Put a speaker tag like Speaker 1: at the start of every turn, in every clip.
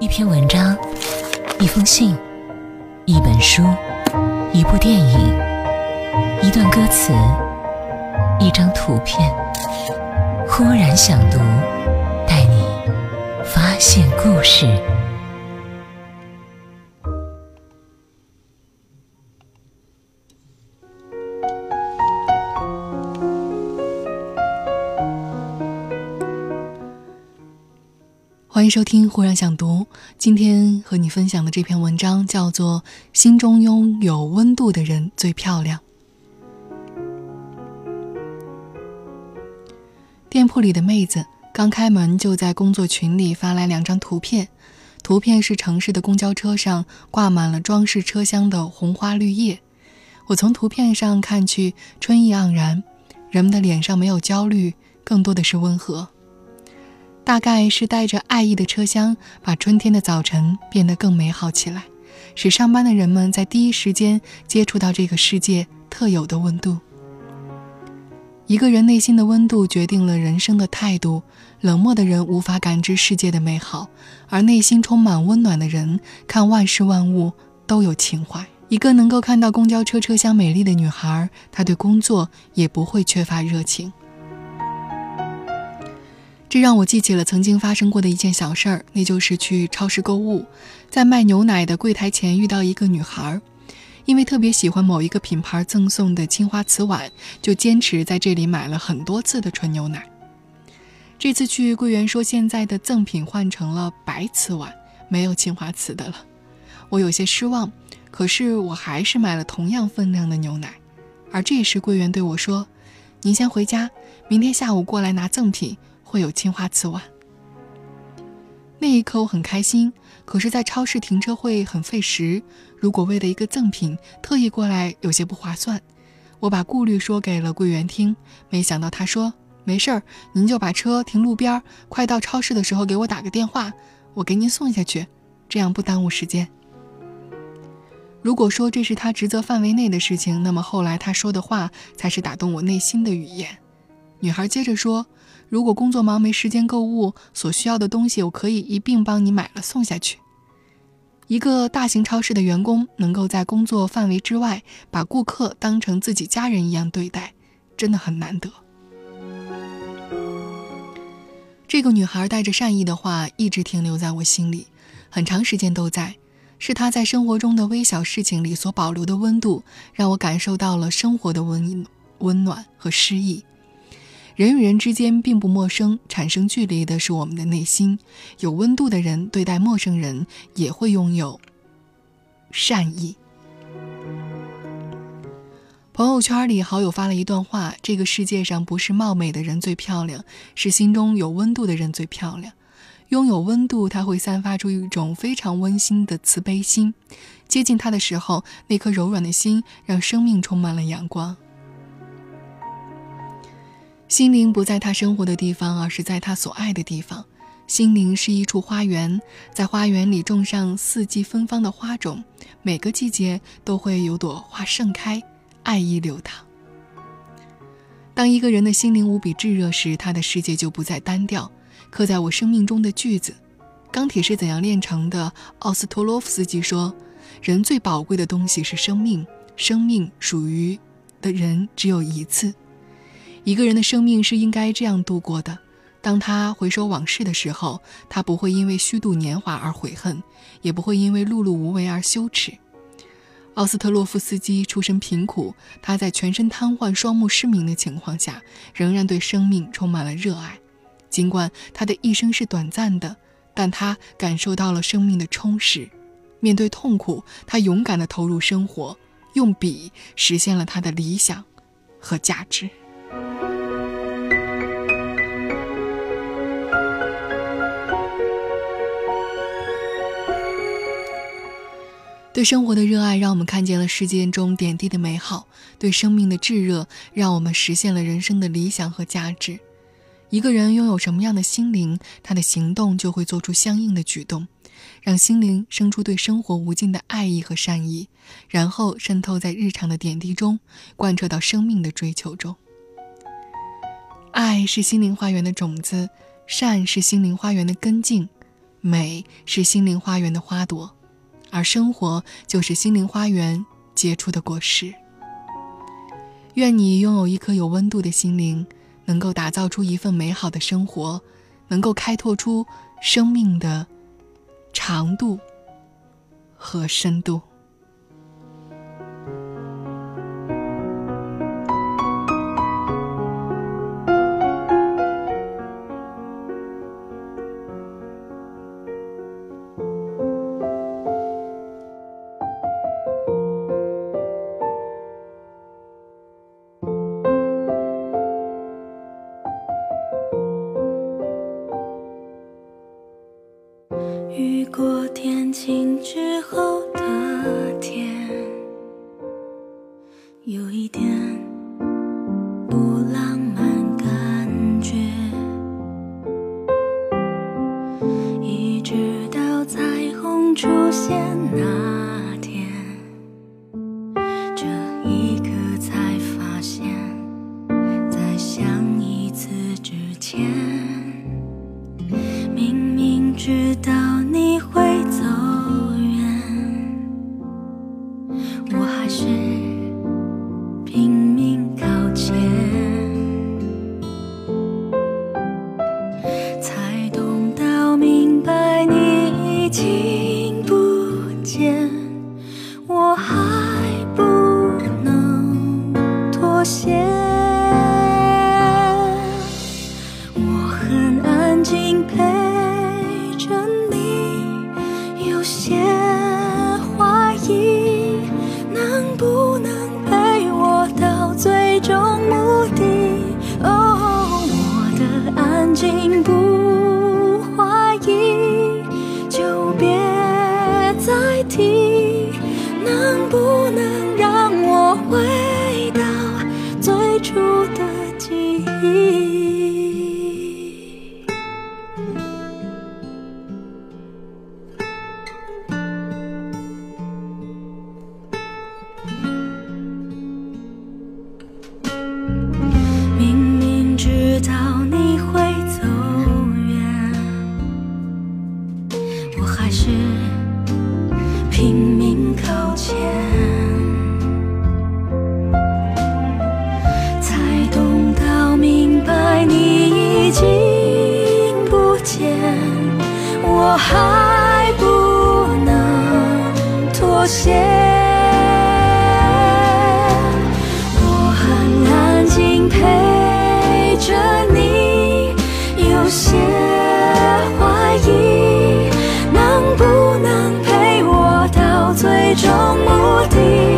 Speaker 1: 一篇文章，一封信，一本书，一部电影，一段歌词，一张图片。忽然想读，带你发现故事。
Speaker 2: 欢迎收听《忽然想读》。今天和你分享的这篇文章叫做《心中拥有温度的人最漂亮》。店铺里的妹子刚开门，就在工作群里发来两张图片。图片是城市的公交车上挂满了装饰车厢的红花绿叶。我从图片上看去，春意盎然，人们的脸上没有焦虑，更多的是温和。大概是带着爱意的车厢，把春天的早晨变得更美好起来，使上班的人们在第一时间接触到这个世界特有的温度。一个人内心的温度决定了人生的态度。冷漠的人无法感知世界的美好，而内心充满温暖的人看万事万物都有情怀。一个能够看到公交车车厢美丽的女孩，她对工作也不会缺乏热情。这让我记起了曾经发生过的一件小事儿，那就是去超市购物，在卖牛奶的柜台前遇到一个女孩，因为特别喜欢某一个品牌赠送的青花瓷碗，就坚持在这里买了很多次的纯牛奶。这次去，柜员说现在的赠品换成了白瓷碗，没有青花瓷的了。我有些失望，可是我还是买了同样分量的牛奶。而这时，柜员对我说：“您先回家，明天下午过来拿赠品。”会有青花瓷碗。那一刻我很开心，可是，在超市停车会很费时。如果为了一个赠品特意过来，有些不划算。我把顾虑说给了柜员听，没想到他说：“没事儿，您就把车停路边，快到超市的时候给我打个电话，我给您送下去，这样不耽误时间。”如果说这是他职责范围内的事情，那么后来他说的话才是打动我内心的语言。女孩接着说。如果工作忙没时间购物，所需要的东西我可以一并帮你买了送下去。一个大型超市的员工能够在工作范围之外把顾客当成自己家人一样对待，真的很难得。这个女孩带着善意的话一直停留在我心里，很长时间都在。是她在生活中的微小事情里所保留的温度，让我感受到了生活的温温暖和诗意。人与人之间并不陌生，产生距离的是我们的内心。有温度的人对待陌生人也会拥有善意。朋友圈里，好友发了一段话：这个世界上不是貌美的人最漂亮，是心中有温度的人最漂亮。拥有温度，它会散发出一种非常温馨的慈悲心。接近他的时候，那颗柔软的心让生命充满了阳光。心灵不在他生活的地方，而是在他所爱的地方。心灵是一处花园，在花园里种上四季芬芳的花种，每个季节都会有朵花盛开，爱意流淌。当一个人的心灵无比炙热时，他的世界就不再单调。刻在我生命中的句子：“钢铁是怎样炼成的？”奥斯托洛夫斯基说：“人最宝贵的东西是生命，生命属于的人只有一次。”一个人的生命是应该这样度过的：当他回首往事的时候，他不会因为虚度年华而悔恨，也不会因为碌碌无为而羞耻。奥斯特洛夫斯基出身贫苦，他在全身瘫痪、双目失明的情况下，仍然对生命充满了热爱。尽管他的一生是短暂的，但他感受到了生命的充实。面对痛苦，他勇敢地投入生活，用笔实现了他的理想和价值。对生活的热爱，让我们看见了世界中点滴的美好；对生命的炙热，让我们实现了人生的理想和价值。一个人拥有什么样的心灵，他的行动就会做出相应的举动，让心灵生出对生活无尽的爱意和善意，然后渗透在日常的点滴中，贯彻到生命的追求中。爱是心灵花园的种子，善是心灵花园的根茎。
Speaker 3: 美是心灵花园的花朵，而生活就是心灵花园结出的果实。愿你拥有一颗有温度的心灵，能够打造出一份美好的生活，能够开拓出生命的长度和深度。雨过天晴之后的天有一点不浪漫感觉一直到彩虹出现那谢。see 妥协我很安静陪着你有些怀疑能不能陪我到最终目的？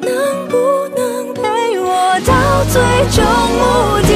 Speaker 4: 能不能陪我到最终目的？